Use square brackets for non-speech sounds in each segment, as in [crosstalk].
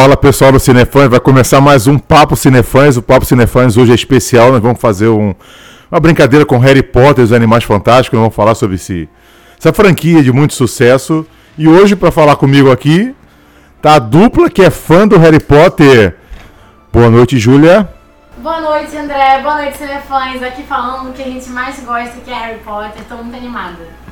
Fala pessoal do Cinefãs, vai começar mais um Papo Cinefãs. O Papo Cinefãs hoje é especial, nós vamos fazer um, uma brincadeira com Harry Potter e os Animais Fantásticos, nós vamos falar sobre esse, essa franquia de muito sucesso. E hoje, para falar comigo aqui, tá a dupla que é fã do Harry Potter. Boa noite, Júlia. Boa noite, André. Boa noite, Cinefãs. Aqui falando o que a gente mais gosta, que é Harry Potter. Estou muito animada.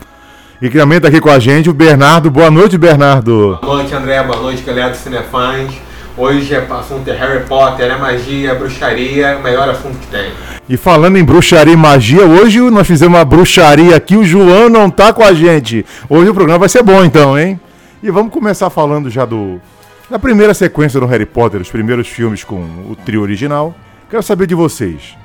E também tá aqui com a gente o Bernardo. Boa noite, Bernardo. Boa noite, André. Boa noite, galera do Cinefãs. Hoje é assunto é Harry Potter, é magia, bruxaria, o melhor assunto que tem. E falando em bruxaria e magia, hoje nós fizemos uma bruxaria aqui, o João não tá com a gente. Hoje o programa vai ser bom então, hein? E vamos começar falando já do da primeira sequência do Harry Potter, os primeiros filmes com o trio original. Quero saber de vocês.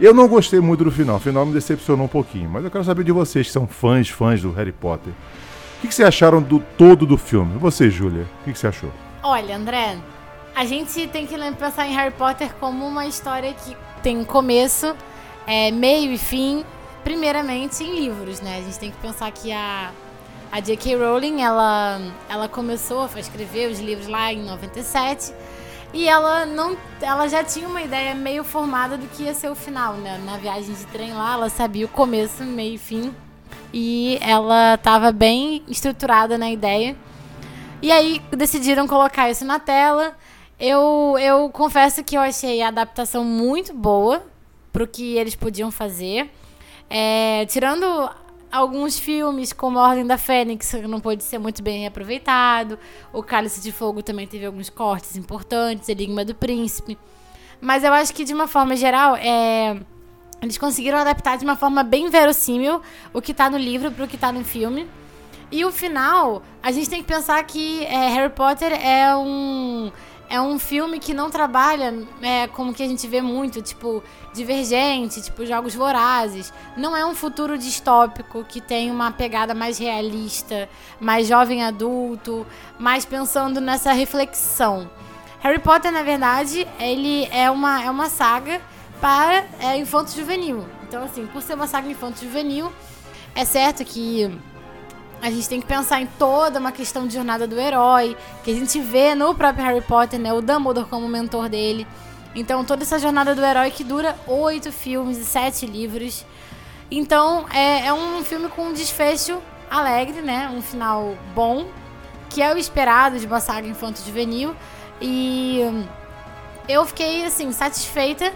Eu não gostei muito do final, o final me decepcionou um pouquinho, mas eu quero saber de vocês que são fãs, fãs do Harry Potter. O que, que vocês acharam do todo do filme? Você, Júlia, o que, que você achou? Olha, André, a gente tem que pensar em Harry Potter como uma história que tem começo, é, meio e fim, primeiramente em livros, né? A gente tem que pensar que a, a J.K. Rowling, ela, ela começou a escrever os livros lá em 97 e ela não, ela já tinha uma ideia meio formada do que ia ser o final, né? Na viagem de trem lá, ela sabia o começo, meio e fim. E ela estava bem estruturada na ideia. E aí decidiram colocar isso na tela. Eu, eu confesso que eu achei a adaptação muito boa pro que eles podiam fazer. É, tirando alguns filmes, como a Ordem da Fênix, não pôde ser muito bem aproveitado. O Cálice de Fogo também teve alguns cortes importantes, Enigma do Príncipe. Mas eu acho que, de uma forma geral, é... eles conseguiram adaptar de uma forma bem verossímil o que está no livro para o que está no filme. E o final, a gente tem que pensar que é, Harry Potter é um é um filme que não trabalha é, como que a gente vê muito, tipo, divergente, tipo, jogos vorazes. Não é um futuro distópico que tem uma pegada mais realista, mais jovem adulto, mais pensando nessa reflexão. Harry Potter, na verdade, ele é uma, é uma saga para é, infanto juvenil. Então, assim, por ser uma saga infanto juvenil, é certo que a gente tem que pensar em toda uma questão de jornada do herói, que a gente vê no próprio Harry Potter, né? O Dumbledore como mentor dele. Então, toda essa jornada do herói que dura oito filmes e sete livros. Então, é, é um filme com um desfecho alegre, né? Um final bom, que é o esperado de uma saga infanto-juvenil. E eu fiquei, assim, satisfeita,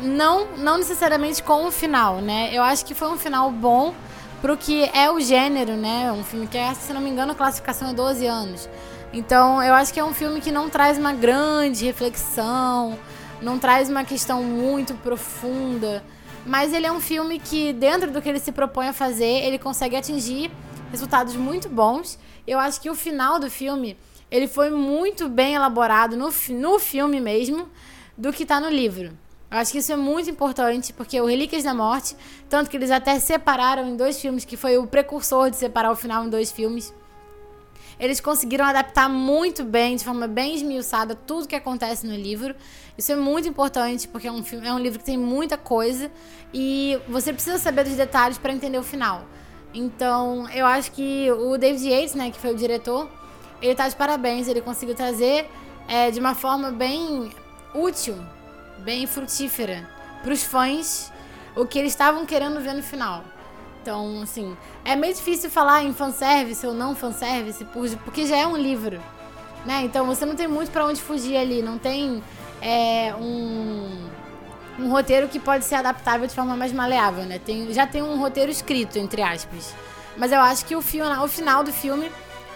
não, não necessariamente com o final, né? Eu acho que foi um final bom pro que é o gênero, né? Um filme que é, se não me engano, a classificação é 12 anos. Então, eu acho que é um filme que não traz uma grande reflexão, não traz uma questão muito profunda, mas ele é um filme que, dentro do que ele se propõe a fazer, ele consegue atingir resultados muito bons. Eu acho que o final do filme, ele foi muito bem elaborado no, no filme mesmo, do que está no livro. Eu acho que isso é muito importante, porque o Relíquias da Morte, tanto que eles até separaram em dois filmes, que foi o precursor de separar o final em dois filmes. Eles conseguiram adaptar muito bem, de forma bem esmiuçada, tudo que acontece no livro. Isso é muito importante, porque é um, filme, é um livro que tem muita coisa e você precisa saber dos detalhes para entender o final. Então, eu acho que o David Yates, né, que foi o diretor, ele está de parabéns. Ele conseguiu trazer é, de uma forma bem útil bem frutífera para os fãs o que eles estavam querendo ver no final. Então, assim, é meio difícil falar em fanservice ou não fanservice, porque já é um livro, né? Então você não tem muito para onde fugir ali, não tem é, um, um roteiro que pode ser adaptável de forma mais maleável, né? Tem, já tem um roteiro escrito, entre aspas. Mas eu acho que o, filme, o final do filme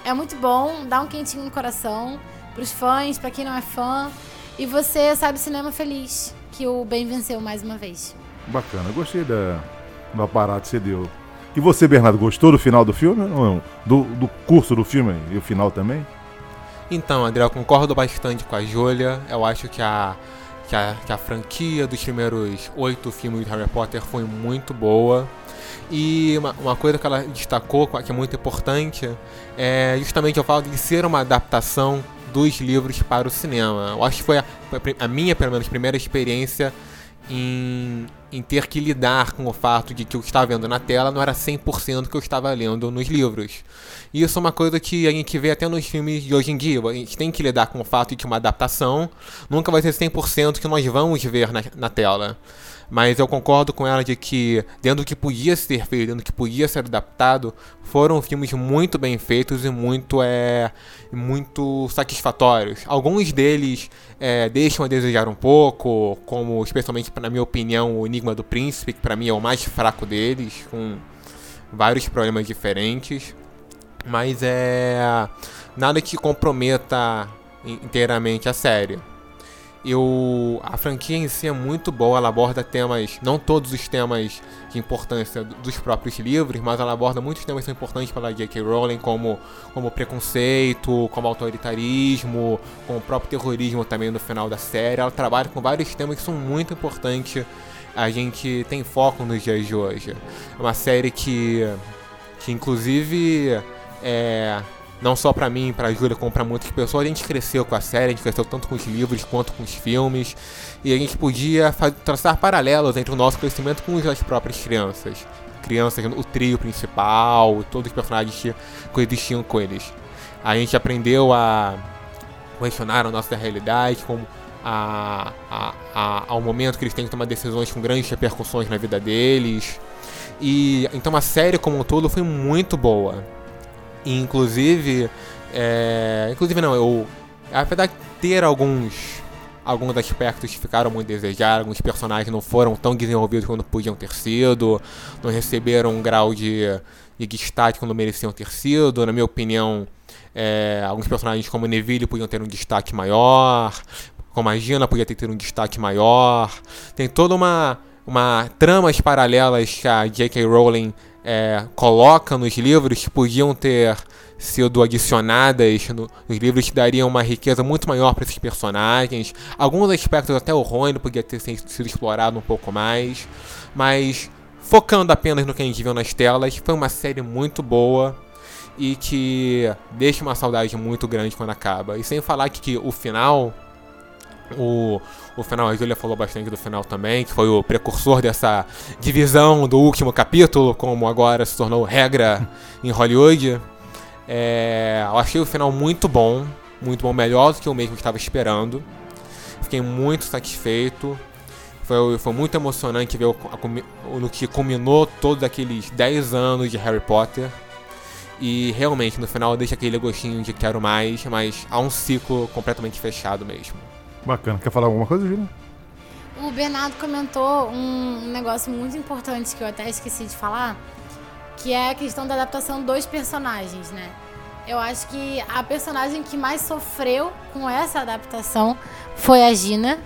é muito bom, dá um quentinho no coração, pros fãs, para quem não é fã. E você sabe cinema feliz, que o bem venceu mais uma vez. Bacana, gostei da, do aparato que você deu. E você, Bernardo, gostou do final do filme? Ou não? Do, do curso do filme e o final também? Então, André, eu concordo bastante com a Júlia. Eu acho que a, que a, que a franquia dos primeiros oito filmes de Harry Potter foi muito boa. E uma, uma, coisa que ela destacou, que é muito importante, é justamente o fato de ser uma adaptação dos livros para o cinema. Eu acho que foi a, a minha, pelo menos, primeira experiência em, em ter que lidar com o fato de que o que estava vendo na tela não era 100% que eu estava lendo nos livros. E isso é uma coisa que a gente vê até nos filmes de hoje em dia. A gente tem que lidar com o fato de que uma adaptação nunca vai ser 100% que nós vamos ver na, na tela. Mas eu concordo com ela de que, dentro do que podia ser feito, dentro do que podia ser adaptado, foram filmes muito bem feitos e muito, é, muito satisfatórios. Alguns deles é, deixam a desejar um pouco, como especialmente, na minha opinião, o Enigma do Príncipe, que para mim é o mais fraco deles, com vários problemas diferentes. Mas é nada que comprometa inteiramente a série eu a franquia em si é muito boa, ela aborda temas, não todos os temas de importância dos próprios livros, mas ela aborda muitos temas que são importantes para J.K. Rowling, como, como preconceito, como autoritarismo, como o próprio terrorismo também no final da série. Ela trabalha com vários temas que são muito importantes. A gente tem foco nos dias de hoje. É uma série que, que inclusive, é, não só para mim, para Júlia, como para muitas pessoas, a gente cresceu com a série, a gente cresceu tanto com os livros quanto com os filmes, e a gente podia traçar paralelos entre o nosso crescimento com das próprias crianças. Crianças, o trio principal, todos os personagens que coexistiam com eles. A gente aprendeu a questionar a nossa realidade, como a, a, a, ao momento que eles têm que tomar decisões com grandes repercussões na vida deles. E então a série como um todo foi muito boa inclusive, é, inclusive não, eu, apesar de ter alguns alguns aspectos que ficaram muito desejar, alguns personagens não foram tão desenvolvidos quanto podiam ter sido, não receberam um grau de, de destaque quando mereciam ter sido. Na minha opinião, é, alguns personagens como Neville podiam ter um destaque maior, como a Gina podia ter, ter um destaque maior. Tem toda uma, uma tramas paralelas que a J.K. Rowling é, coloca nos livros que podiam ter sido adicionadas no, nos livros que dariam uma riqueza muito maior para esses personagens. Alguns aspectos até o Rony podia ter sido explorado um pouco mais, mas focando apenas no que a gente viu nas telas, foi uma série muito boa e que deixa uma saudade muito grande quando acaba. E sem falar que, que o final o, o final, a Julia falou bastante do final também, que foi o precursor dessa divisão do último capítulo, como agora se tornou regra [laughs] em Hollywood. É, eu achei o final muito bom, muito bom, melhor do que eu mesmo estava esperando. Fiquei muito satisfeito. Foi, foi muito emocionante ver o, a, no que culminou todos aqueles 10 anos de Harry Potter. E realmente, no final, deixa aquele gostinho de quero mais, mas há um ciclo completamente fechado mesmo. Bacana. Quer falar alguma coisa, Júlia? O Bernardo comentou um negócio muito importante que eu até esqueci de falar, que é a questão da adaptação dos personagens, né? Eu acho que a personagem que mais sofreu com essa adaptação foi a Gina.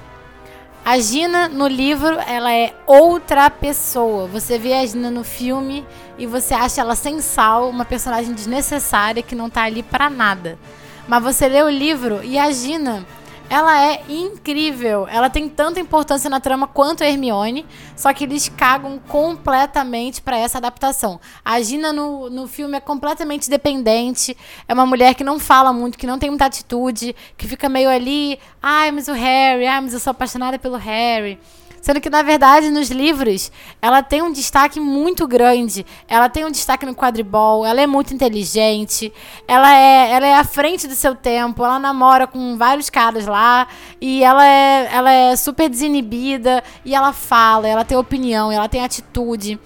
A Gina no livro, ela é outra pessoa. Você vê a Gina no filme e você acha ela sem sal, uma personagem desnecessária que não tá ali para nada. Mas você lê o livro e a Gina ela é incrível. Ela tem tanta importância na trama quanto a Hermione, só que eles cagam completamente para essa adaptação. A Gina no, no filme é completamente dependente, é uma mulher que não fala muito, que não tem muita atitude, que fica meio ali, ai, mas o Harry, ai, mas eu sou apaixonada pelo Harry. Sendo que, na verdade, nos livros, ela tem um destaque muito grande. Ela tem um destaque no quadribol, ela é muito inteligente, ela é, ela é à frente do seu tempo, ela namora com vários caras lá, e ela é, ela é super desinibida, e ela fala, ela tem opinião, ela tem atitude,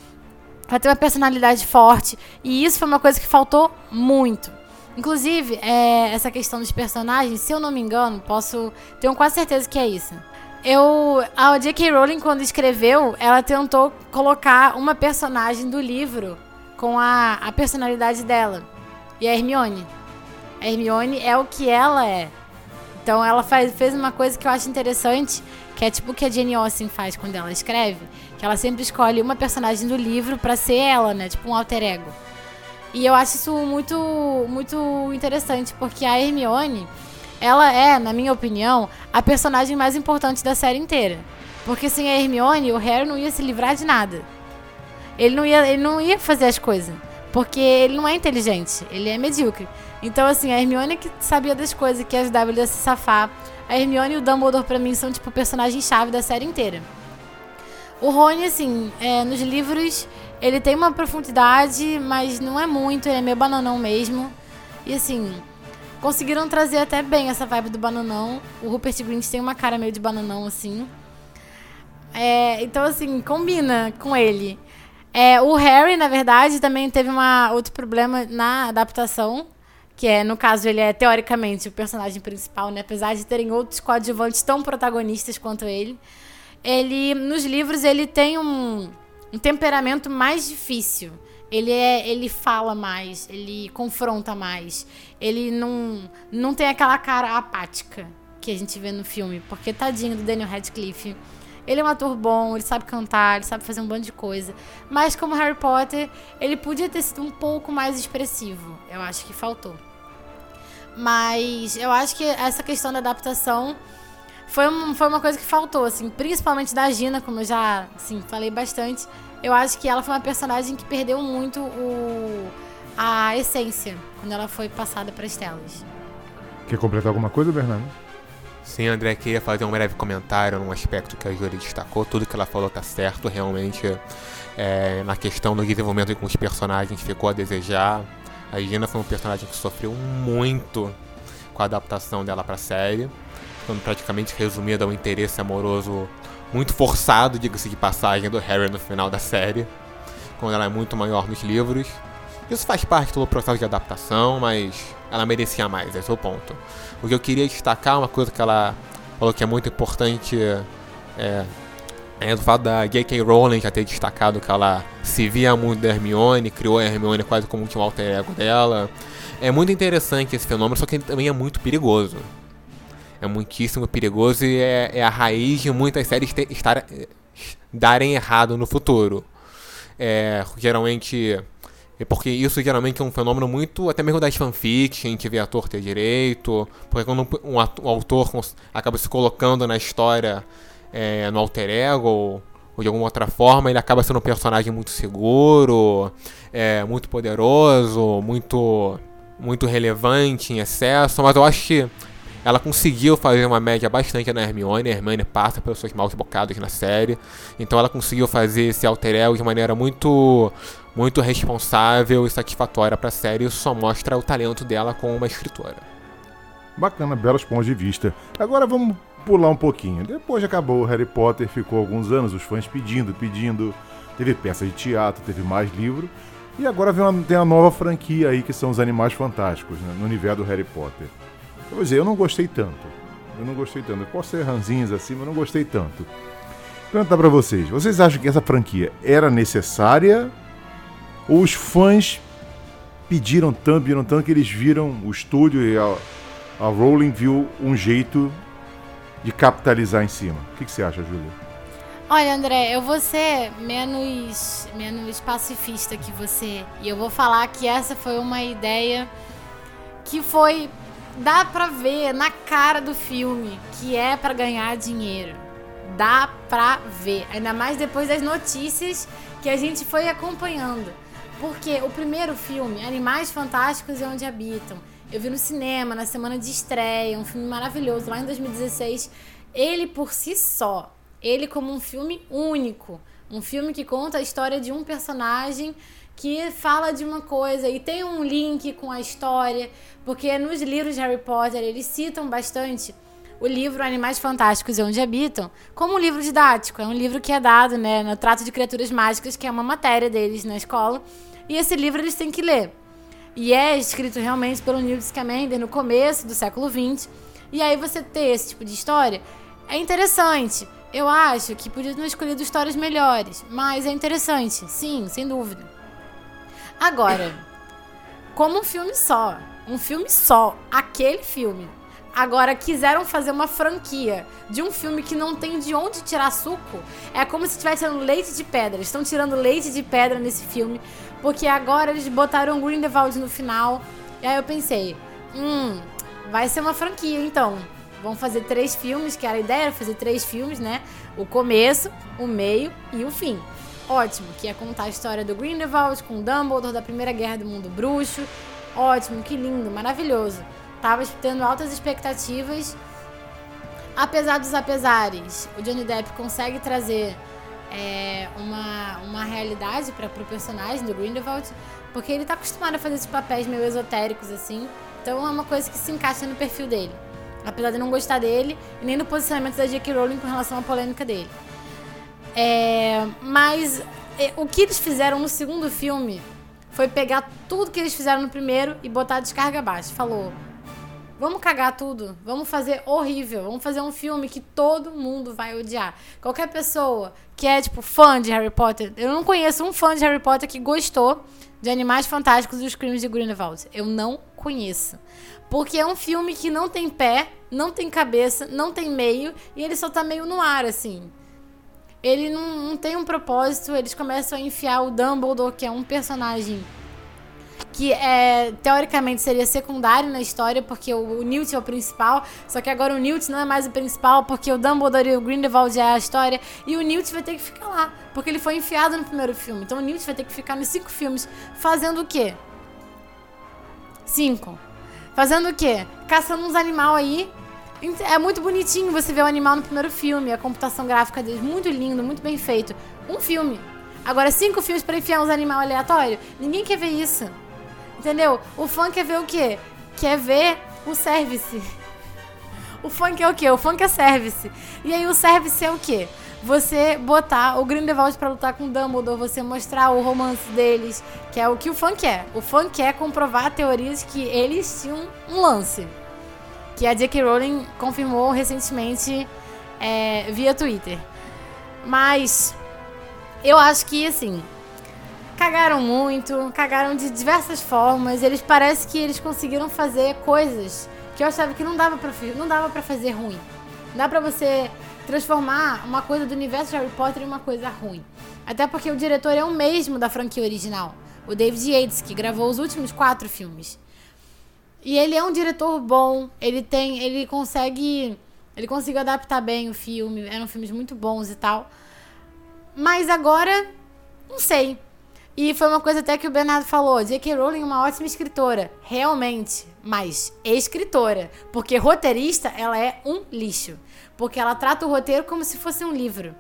ela tem uma personalidade forte. E isso foi uma coisa que faltou muito. Inclusive, é, essa questão dos personagens, se eu não me engano, posso. Tenho quase certeza que é isso eu a J.K. Rowling quando escreveu, ela tentou colocar uma personagem do livro com a, a personalidade dela. E a Hermione. A Hermione é o que ela é. Então ela faz, fez uma coisa que eu acho interessante, que é tipo o que a Jane Austen faz quando ela escreve, que ela sempre escolhe uma personagem do livro para ser ela, né? Tipo um alter ego. E eu acho isso muito muito interessante, porque a Hermione, ela é, na minha opinião, a personagem mais importante da série inteira. Porque sem a Hermione, o Harry não ia se livrar de nada. Ele não ia, ele não ia fazer as coisas. Porque ele não é inteligente, ele é medíocre. Então, assim, a Hermione que sabia das coisas, que ajudava ele a se safar. A Hermione e o Dumbledore, pra mim, são, tipo, personagens-chave da série inteira. O Rony, assim, é, nos livros ele tem uma profundidade, mas não é muito, ele é meio bananão mesmo. E assim, conseguiram trazer até bem essa vibe do bananão. O Rupert Grint tem uma cara meio de bananão, assim. É, então, assim, combina com ele. É, o Harry, na verdade, também teve uma, outro problema na adaptação. Que é, no caso, ele é teoricamente o personagem principal, né? Apesar de terem outros coadjuvantes tão protagonistas quanto ele. Ele, nos livros, ele tem um, um temperamento mais difícil. Ele é, ele fala mais, ele confronta mais. Ele não, não tem aquela cara apática que a gente vê no filme, porque tadinho do Daniel Radcliffe. Ele é um ator bom, ele sabe cantar, ele sabe fazer um bando de coisa. Mas como Harry Potter, ele podia ter sido um pouco mais expressivo. Eu acho que faltou. Mas eu acho que essa questão da adaptação foi, um, foi uma coisa que faltou, assim, principalmente da Gina, como eu já assim, falei bastante. Eu acho que ela foi uma personagem que perdeu muito o, a essência quando ela foi passada para as telas. Quer completar alguma coisa, Bernardo? Sim, André, queria fazer um breve comentário num aspecto que a Júlia destacou. Tudo que ela falou tá certo, realmente. É, na questão do desenvolvimento com os personagens ficou a desejar. A Gina foi um personagem que sofreu muito com a adaptação dela para a série, ficando praticamente resumida ao interesse amoroso muito forçado, diga-se de passagem, do Harry no final da série, quando ela é muito maior nos livros. Isso faz parte do processo de adaptação, mas ela merecia mais, esse é o ponto. O que eu queria destacar, uma coisa que ela falou que é muito importante, é, é do fato da J.K. Rowling já ter destacado que ela se via muito da Hermione, criou a Hermione quase como um alter ego dela. É muito interessante esse fenômeno, só que também é muito perigoso é muitíssimo perigoso e é, é a raiz de muitas séries te, estar, darem errado no futuro. É, geralmente. É porque isso geralmente é um fenômeno muito, até mesmo das fanfics, a gente vê ator ter direito, porque quando um, um autor acaba se colocando na história é, no alter ego, ou, ou, de alguma outra forma, ele acaba sendo um personagem muito seguro, é, muito poderoso, muito, muito relevante em excesso, mas eu acho que ela conseguiu fazer uma média bastante na Hermione. A Hermione passa pelos seus maus bocados na série. Então ela conseguiu fazer esse alter ego de maneira muito muito responsável e satisfatória para a série. Isso só mostra o talento dela como uma escritora. Bacana, belos pontos de vista. Agora vamos pular um pouquinho. Depois de acabou o Harry Potter, ficou alguns anos os fãs pedindo, pedindo. Teve peça de teatro, teve mais livro. E agora vem uma, tem a nova franquia aí que são os Animais Fantásticos, né, no universo do Harry Potter. Vou dizer, eu não gostei tanto. Eu não gostei tanto. Eu posso ser ranzinhos assim, mas não gostei tanto. Perguntar pra vocês. Vocês acham que essa franquia era necessária? Ou os fãs pediram tanto, pediram tanto que eles viram o estúdio e a, a Rowling viu um jeito de capitalizar em cima? O que, que você acha, Júlia? Olha, André, eu vou ser menos, menos pacifista que você. E eu vou falar que essa foi uma ideia que foi dá pra ver na cara do filme que é para ganhar dinheiro. Dá pra ver. Ainda mais depois das notícias que a gente foi acompanhando. Porque o primeiro filme, Animais Fantásticos e Onde Habitam, eu vi no cinema, na semana de estreia, um filme maravilhoso, lá em 2016. Ele por si só, ele como um filme único. Um filme que conta a história de um personagem que fala de uma coisa e tem um link com a história, porque nos livros de Harry Potter eles citam bastante o livro Animais Fantásticos e Onde Habitam como um livro didático. É um livro que é dado né, no Trato de Criaturas Mágicas, que é uma matéria deles na escola. E esse livro eles têm que ler. E é escrito realmente pelo Newt Scamander no começo do século XX. E aí você ter esse tipo de história é interessante. Eu acho que podia ter escolhido histórias melhores, mas é interessante, sim, sem dúvida. Agora, como um filme só, um filme só, aquele filme. Agora, quiseram fazer uma franquia de um filme que não tem de onde tirar suco. É como se estivesse tirando leite de pedra. Estão tirando leite de pedra nesse filme. Porque agora eles botaram Grindelwald no final. E aí eu pensei, hum, vai ser uma franquia então. Vão fazer três filmes, que era a ideia, era fazer três filmes, né? O começo, o meio e o fim ótimo, que é contar a história do Grindelwald com Dumbledore da Primeira Guerra do Mundo Bruxo. Ótimo, que lindo, maravilhoso. Tava tendo altas expectativas. Apesar dos apesares, o Johnny Depp consegue trazer é, uma, uma realidade para o personagem do Grindelwald, porque ele tá acostumado a fazer esses papéis meio esotéricos assim. Então é uma coisa que se encaixa no perfil dele. Apesar de não gostar dele e nem do posicionamento da J.K. Rowling com relação à polêmica dele. É, mas é, o que eles fizeram no segundo filme foi pegar tudo que eles fizeram no primeiro e botar a descarga abaixo. Falou: Vamos cagar tudo. Vamos fazer horrível. Vamos fazer um filme que todo mundo vai odiar. Qualquer pessoa que é, tipo, fã de Harry Potter. Eu não conheço um fã de Harry Potter que gostou de Animais Fantásticos e os Crimes de Grindelwald. Eu não conheço. Porque é um filme que não tem pé, não tem cabeça, não tem meio e ele só tá meio no ar, assim. Ele não, não tem um propósito, eles começam a enfiar o Dumbledore, que é um personagem que é, teoricamente seria secundário na história, porque o, o Newt é o principal, só que agora o Newt não é mais o principal, porque o Dumbledore e o Grindelwald é a história, e o Newt vai ter que ficar lá, porque ele foi enfiado no primeiro filme. Então o Newt vai ter que ficar nos cinco filmes fazendo o quê? Cinco. Fazendo o quê? Caçando uns animal aí. É muito bonitinho você ver o animal no primeiro filme, a computação gráfica dele, muito lindo, muito bem feito. Um filme. Agora, cinco filmes para enfiar uns animal aleatório? Ninguém quer ver isso. Entendeu? O fã quer ver o quê? Quer ver o service. O funk é o quê? O funk é service. E aí o service é o quê? Você botar o Grindelwald para lutar com o Dumbledore, você mostrar o romance deles, que é o que o funk é. O funk é comprovar teorias que eles tinham um lance. Que a J.K. Rowling confirmou recentemente é, via Twitter. Mas eu acho que, assim, cagaram muito, cagaram de diversas formas. Eles parece que eles conseguiram fazer coisas que eu achava que não dava para não dava para fazer ruim. Dá para você transformar uma coisa do universo de Harry Potter em uma coisa ruim. Até porque o diretor é o mesmo da franquia original, o David Yates, que gravou os últimos quatro filmes. E ele é um diretor bom, ele tem, ele consegue, ele conseguiu adaptar bem o filme, eram filmes muito bons e tal. Mas agora, não sei. E foi uma coisa até que o Bernardo falou: J.K. Rowling é uma ótima escritora, realmente, mas escritora, porque roteirista ela é um lixo, porque ela trata o roteiro como se fosse um livro.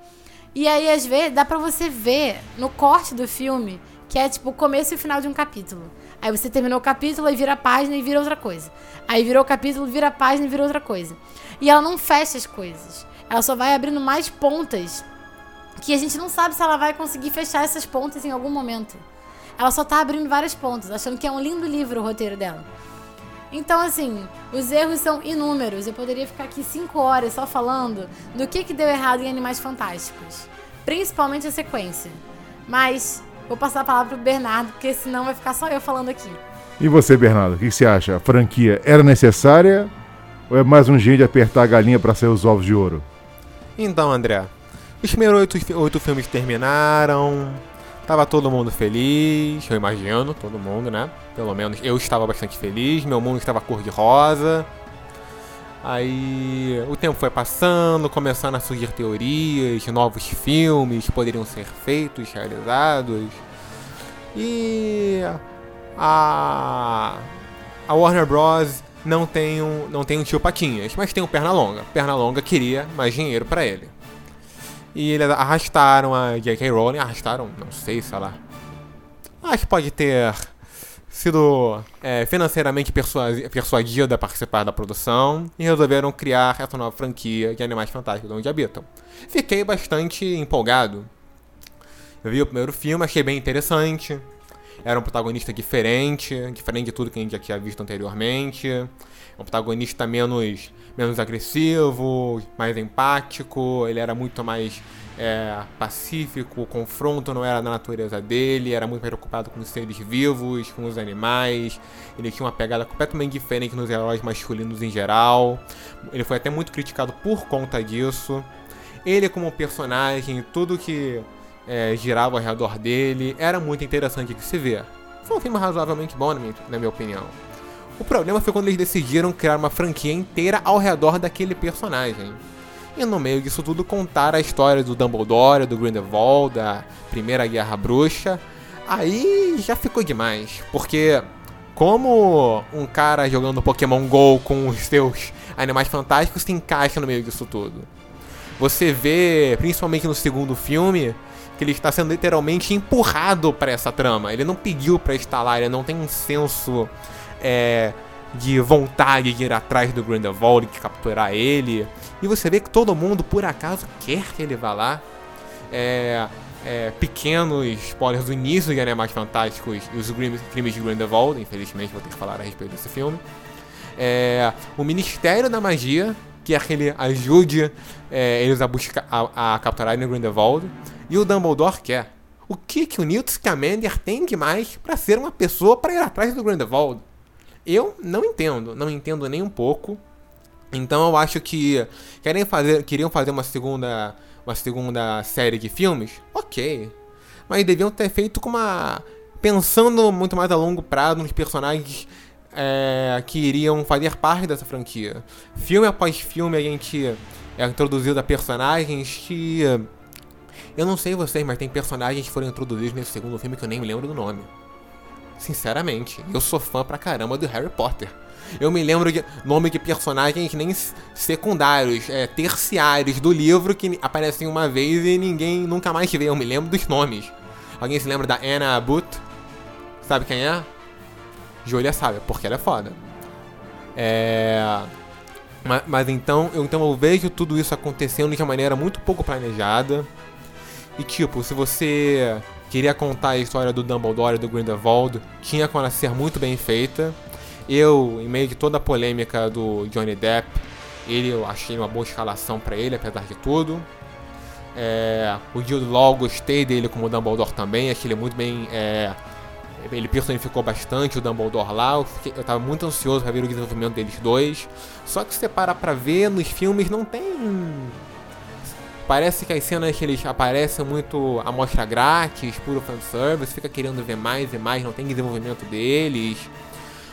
E aí às vezes dá para você ver no corte do filme que é tipo o começo e o final de um capítulo. Aí você terminou o capítulo e vira a página e vira outra coisa. Aí virou o capítulo, vira a página e vira outra coisa. E ela não fecha as coisas. Ela só vai abrindo mais pontas que a gente não sabe se ela vai conseguir fechar essas pontas em algum momento. Ela só tá abrindo várias pontas, achando que é um lindo livro o roteiro dela. Então, assim, os erros são inúmeros. Eu poderia ficar aqui cinco horas só falando do que, que deu errado em Animais Fantásticos. Principalmente a sequência. Mas vou passar a palavra pro Bernardo, porque senão vai ficar só eu falando aqui. E você, Bernardo, o que você acha? A franquia era necessária ou é mais um jeito de apertar a galinha para sair os ovos de ouro? Então, André, os primeiros oito, oito filmes terminaram. Tava todo mundo feliz, eu imagino, todo mundo, né? Pelo menos eu estava bastante feliz, meu mundo estava cor de rosa. Aí o tempo foi passando, começando a surgir teorias, novos filmes poderiam ser feitos, realizados. E a a Warner Bros não tem um não tem um tio Patinhas, mas tem o Pernalonga. Pernalonga queria mais dinheiro para ele. E eles arrastaram a J.K. Rowling, arrastaram, não sei, sei lá. Acho que pode ter sido é, financeiramente persuadida a participar da produção e resolveram criar essa nova franquia de Animais Fantásticos onde habitam. Fiquei bastante empolgado. Eu vi o primeiro filme, achei bem interessante. Era um protagonista diferente, diferente de tudo que a gente já tinha visto anteriormente. Um protagonista menos menos agressivo, mais empático, ele era muito mais é, pacífico, o confronto não era na natureza dele, era muito preocupado com os seres vivos, com os animais, ele tinha uma pegada completamente diferente nos heróis masculinos em geral, ele foi até muito criticado por conta disso. Ele como personagem, tudo que é, girava ao redor dele, era muito interessante de se ver. Foi um filme razoavelmente bom, na minha, na minha opinião. O problema foi quando eles decidiram criar uma franquia inteira ao redor daquele personagem. E no meio disso tudo contar a história do Dumbledore, do Grindelwald, da Primeira Guerra Bruxa. Aí já ficou demais, porque como um cara jogando Pokémon GO com os seus animais fantásticos se encaixa no meio disso tudo. Você vê, principalmente no segundo filme, que ele está sendo literalmente empurrado para essa trama. Ele não pediu para estar lá, ele não tem um senso é, de vontade de ir atrás do Grindelwald, de capturar ele. E você vê que todo mundo, por acaso, quer que ele vá lá. É, é, pequenos spoilers do início de Animais Fantásticos e os crimes de Grindelwald. Infelizmente, vou ter que falar a respeito desse filme. É, o Ministério da Magia, que é aquele ajude é, eles a, buscar, a, a capturarem o Grindelwald. E o Dumbledore quer. O que, que o Newt Scamander tem de mais para ser uma pessoa para ir atrás do Grindelwald? Eu não entendo, não entendo nem um pouco. Então eu acho que querem fazer, queriam fazer uma segunda, uma segunda série de filmes, ok. Mas deviam ter feito com uma pensando muito mais a longo prazo nos personagens é, que iriam fazer parte dessa franquia. Filme após filme a gente é introduzido a personagens que eu não sei vocês, mas tem personagens que foram introduzidos nesse segundo filme que eu nem me lembro do nome. Sinceramente, eu sou fã pra caramba do Harry Potter. Eu me lembro de nome de personagens nem secundários, é, terciários do livro que aparecem uma vez e ninguém nunca mais vê. Eu me lembro dos nomes. Alguém se lembra da Anna Abbott? Sabe quem é? Julia sabe, porque ela é foda. É... Mas, mas, então, eu, então eu vejo tudo isso acontecendo de uma maneira muito pouco planejada. E tipo, se você queria contar a história do Dumbledore e do Grindelwald, tinha como ser muito bem feita. Eu, em meio de toda a polêmica do Johnny Depp, ele eu achei uma boa escalação para ele, apesar de tudo. É, o Jude Law, gostei dele como Dumbledore também, achei ele muito bem. É, ele personificou bastante o Dumbledore lá. Eu, fiquei, eu tava muito ansioso para ver o desenvolvimento deles dois. Só que se você parar pra ver, nos filmes não tem Parece que as cenas que eles aparecem muito amostra grátis, puro fanservice, fica querendo ver mais e mais, não tem desenvolvimento deles.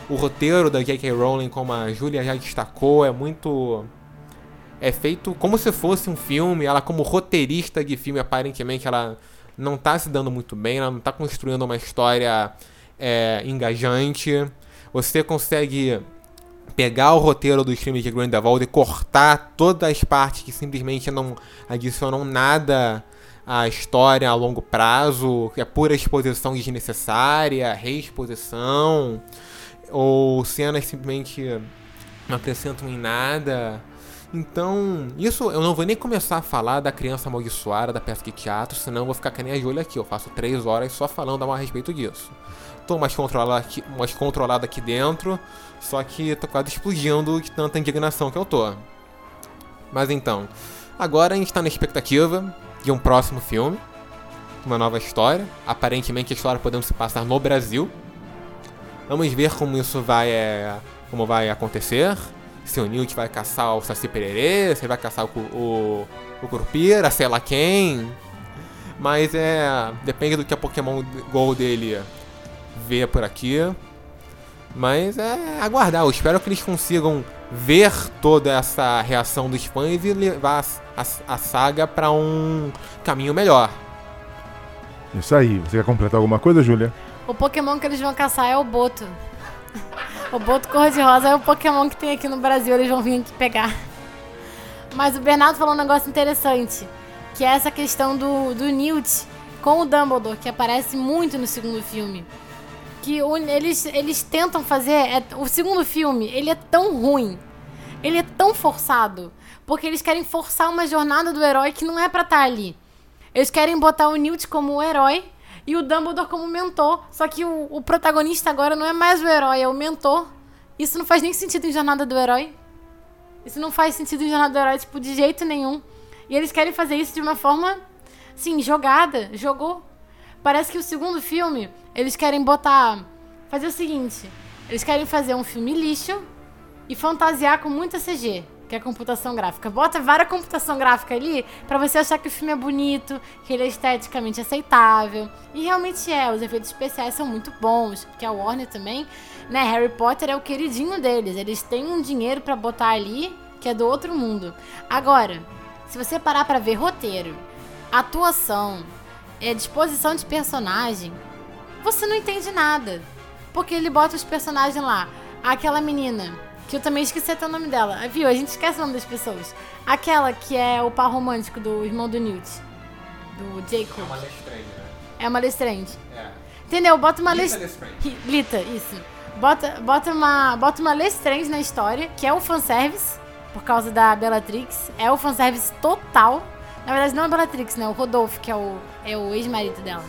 O roteiro da J.K. Rowling, como a Julia já destacou, é muito. É feito como se fosse um filme. Ela, como roteirista de filme, aparentemente ela não tá se dando muito bem, ela não tá construindo uma história é, engajante. Você consegue pegar o roteiro dos filmes de Grindelwald e cortar todas as partes que simplesmente não adicionam nada à história a longo prazo, que é pura exposição desnecessária, reexposição, ou cenas simplesmente não acrescentam em nada. Então, isso eu não vou nem começar a falar da criança amaldiçoada, da peça de teatro, senão eu vou ficar com a Júlia aqui. Eu faço três horas só falando a respeito disso. Tô mais controlado aqui, mais controlado aqui dentro, só que tô quase explodindo de tanta indignação que eu tô. Mas então, agora a gente tá na expectativa de um próximo filme, uma nova história. Aparentemente a história podendo se passar no Brasil. Vamos ver como isso vai, é, como vai acontecer. Se o Newt vai caçar o Saci Pererê, se vai caçar o, o, o Curupira, sei lá quem. Mas é. Depende do que a Pokémon GO dele vê por aqui. Mas é aguardar. Eu espero que eles consigam ver toda essa reação dos fãs e levar a, a, a saga para um caminho melhor. Isso aí. Você quer completar alguma coisa, Júlia? O Pokémon que eles vão caçar é o Boto. O Boto Cor-de-Rosa é o Pokémon que tem aqui no Brasil, eles vão vir aqui pegar. Mas o Bernardo falou um negócio interessante, que é essa questão do, do Newt com o Dumbledore, que aparece muito no segundo filme que eles, eles tentam fazer. É, o segundo filme, ele é tão ruim. Ele é tão forçado. Porque eles querem forçar uma jornada do herói que não é pra estar tá ali. Eles querem botar o Newt como o herói e o Dumbledore como mentor. Só que o, o protagonista agora não é mais o herói, é o mentor. Isso não faz nem sentido em Jornada do Herói. Isso não faz sentido em Jornada do Herói, tipo, de jeito nenhum. E eles querem fazer isso de uma forma, sim, jogada. Jogou. Parece que o segundo filme, eles querem botar. Fazer o seguinte: eles querem fazer um filme lixo e fantasiar com muita CG, que é computação gráfica. Bota várias computação gráfica ali para você achar que o filme é bonito, que ele é esteticamente aceitável. E realmente é, os efeitos especiais são muito bons, porque a Warner também, né? Harry Potter é o queridinho deles. Eles têm um dinheiro para botar ali que é do outro mundo. Agora, se você parar para ver roteiro, atuação, é, disposição de personagem, você não entende nada. Porque ele bota os personagens lá. Aquela menina, que eu também esqueci até o nome dela. Viu? A gente esquece o nome das pessoas. Aquela que é o par romântico do irmão do Newt. do Jacob. É uma Lestrange, né? É uma Lestrange. É. Entendeu? Bota uma Lita Lestrange. Lestrange. Lita, isso. Bota, bota uma, bota uma Lestrange na história, que é o fanservice, por causa da Bellatrix. É o fanservice total. Na verdade, não é a Bellatrix, né? O Rodolfo, que é o, é o ex-marido dela.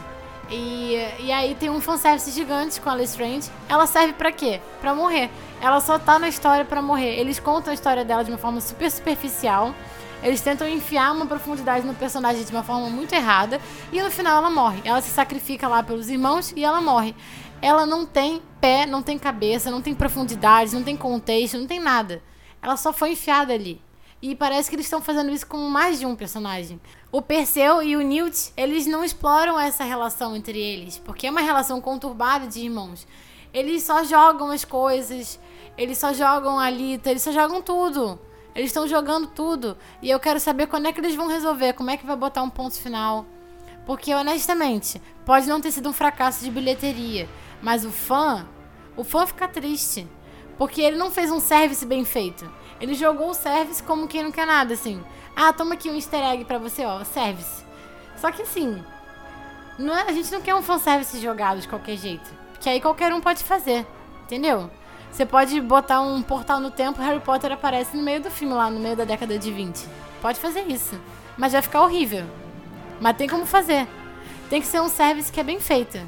E, e aí tem um fanservice gigante com a Lestrange. Ela serve pra quê? Pra morrer. Ela só tá na história pra morrer. Eles contam a história dela de uma forma super superficial. Eles tentam enfiar uma profundidade no personagem de uma forma muito errada. E no final ela morre. Ela se sacrifica lá pelos irmãos e ela morre. Ela não tem pé, não tem cabeça, não tem profundidade, não tem contexto, não tem nada. Ela só foi enfiada ali. E parece que eles estão fazendo isso com mais de um personagem. O Perseu e o Newt, eles não exploram essa relação entre eles, porque é uma relação conturbada de irmãos. Eles só jogam as coisas, eles só jogam a Lita, eles só jogam tudo. Eles estão jogando tudo. E eu quero saber quando é que eles vão resolver, como é que vai botar um ponto final. Porque, honestamente, pode não ter sido um fracasso de bilheteria, mas o fã, o fã fica triste. Porque ele não fez um service bem feito. Ele jogou o service como quem não quer nada, assim. Ah, toma aqui um easter egg pra você, ó, service. Só que assim, não é, a gente não quer um fanservice jogado de qualquer jeito. Que aí qualquer um pode fazer, entendeu? Você pode botar um portal no tempo Harry Potter aparece no meio do filme, lá no meio da década de 20. Pode fazer isso. Mas vai ficar horrível. Mas tem como fazer. Tem que ser um service que é bem feito.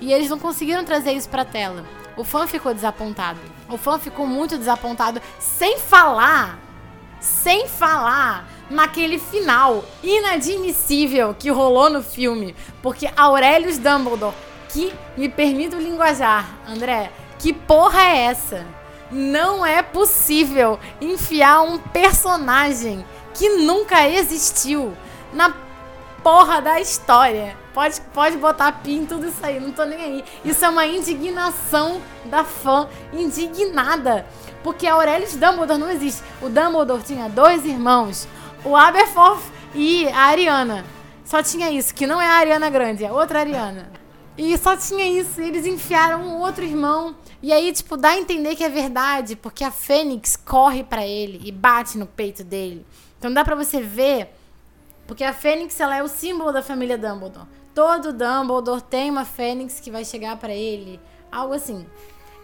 E eles não conseguiram trazer isso pra tela. O fã ficou desapontado. O fã ficou muito desapontado. Sem falar. Sem falar naquele final inadmissível que rolou no filme. Porque Aurelius Dumbledore, que me permite o linguajar, André, que porra é essa? Não é possível enfiar um personagem que nunca existiu na porra da história. Pode, pode botar pin tudo isso aí, não tô nem aí. Isso é uma indignação da fã, indignada. Porque a Aurelius Dumbledore não existe. O Dumbledore tinha dois irmãos, o Aberforth e a Ariana. Só tinha isso, que não é a Ariana Grande, é outra Ariana. E só tinha isso, eles enfiaram um outro irmão. E aí, tipo, dá a entender que é verdade, porque a Fênix corre pra ele e bate no peito dele. Então dá pra você ver, porque a Fênix ela é o símbolo da família Dumbledore. Todo Dumbledore tem uma Fênix que vai chegar pra ele, algo assim.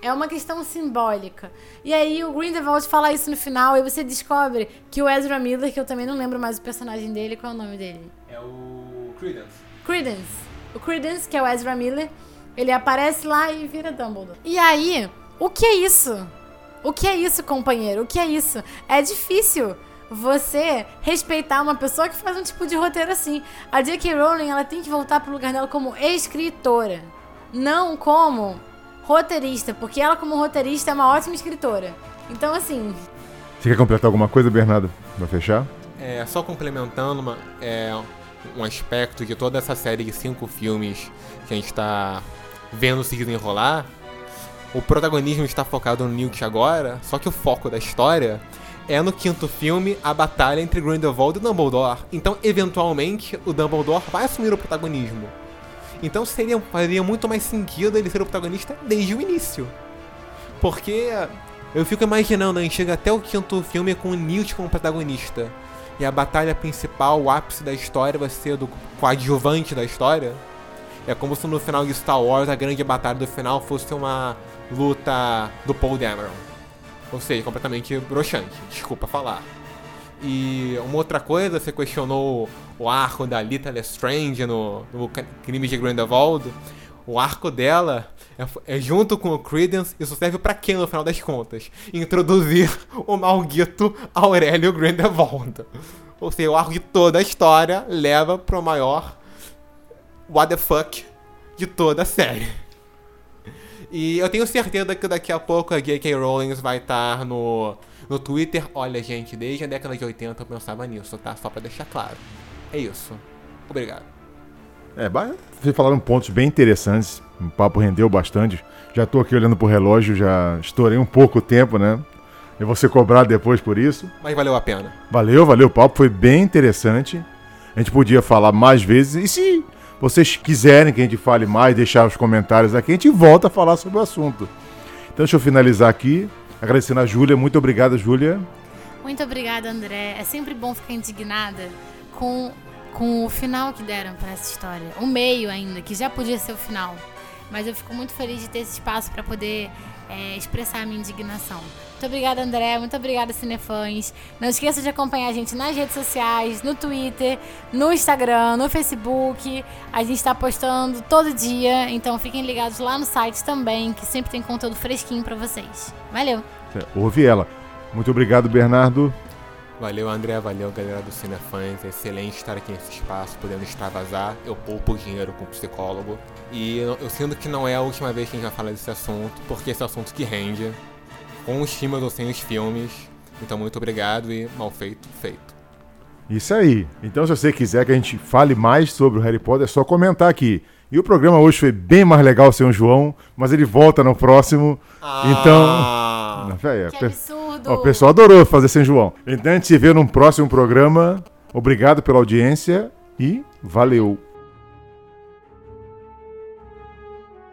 É uma questão simbólica. E aí o Grindelwald fala isso no final e você descobre que o Ezra Miller, que eu também não lembro mais o personagem dele, qual é o nome dele? É o Credence. Credence. O Credence, que é o Ezra Miller, ele aparece lá e vira Dumbledore. E aí, o que é isso? O que é isso, companheiro? O que é isso? É difícil você respeitar uma pessoa que faz um tipo de roteiro assim. A J.K. Rowling, ela tem que voltar pro lugar dela como escritora, não como roteirista, porque ela como roteirista é uma ótima escritora. Então, assim, Você quer completar alguma coisa, Bernardo? Pra fechar? É, só complementando uma, é, um aspecto de toda essa série de cinco filmes que a gente está vendo se desenrolar, o protagonismo está focado no Newt agora, só que o foco da história é no quinto filme a batalha entre Grindelwald e Dumbledore. Então, eventualmente, o Dumbledore vai assumir o protagonismo. Então seria, faria muito mais sentido ele ser o protagonista desde o início. Porque eu fico imaginando, a gente chega até o quinto filme com o Newt como protagonista. E a batalha principal, o ápice da história, vai ser do coadjuvante da história. É como se no final de Star Wars a grande batalha do final fosse uma luta do Paul Dameron. Ou seja, completamente broxante, desculpa falar. E uma outra coisa, você questionou o arco da Lita Lestrange no, no Crime de Grindelwald. O arco dela é, é junto com o Credence, isso serve pra quê no final das contas? Introduzir o maldito Aurélio Grindelwald. Ou seja, o arco de toda a história leva pro maior what the fuck de toda a série. E eu tenho certeza que daqui a pouco a J.K. Rowling vai estar no, no Twitter. Olha, gente, desde a década de 80 eu pensava nisso, tá? Só pra deixar claro. É isso. Obrigado. É, vocês falaram pontos bem interessantes. O papo rendeu bastante. Já tô aqui olhando pro relógio, já estourei um pouco o tempo, né? Eu vou ser cobrado depois por isso. Mas valeu a pena. Valeu, valeu. O papo foi bem interessante. A gente podia falar mais vezes. E se vocês quiserem que a gente fale mais, deixar os comentários aqui, a gente volta a falar sobre o assunto. Então deixa eu finalizar aqui. Agradecendo a Júlia. Muito obrigado, Júlia. Muito obrigada, André. É sempre bom ficar indignada com com o final que deram para essa história. O meio ainda, que já podia ser o final. Mas eu fico muito feliz de ter esse espaço para poder é, expressar a minha indignação. Muito obrigada, André. Muito obrigada, Cinefãs. Não esqueça de acompanhar a gente nas redes sociais, no Twitter, no Instagram, no Facebook. A gente está postando todo dia, então fiquem ligados lá no site também, que sempre tem conteúdo fresquinho para vocês. Valeu! Ouve ela. Muito obrigado, Bernardo. Valeu, André. Valeu, galera do Cinefãs. É excelente estar aqui nesse espaço, podendo extravasar. Eu poupo dinheiro com psicólogo. E eu, eu sinto que não é a última vez que a gente vai falar desse assunto, porque esse é assunto que rende com os filmes ou sem os filmes. Então, muito obrigado e mal feito, feito. Isso aí. Então, se você quiser que a gente fale mais sobre o Harry Potter, é só comentar aqui. E o programa hoje foi bem mais legal sem o João, mas ele volta no próximo. Então. Ah. Véi, Que o pessoal adorou fazer sem João. Então a gente se vê num próximo programa. Obrigado pela audiência e valeu!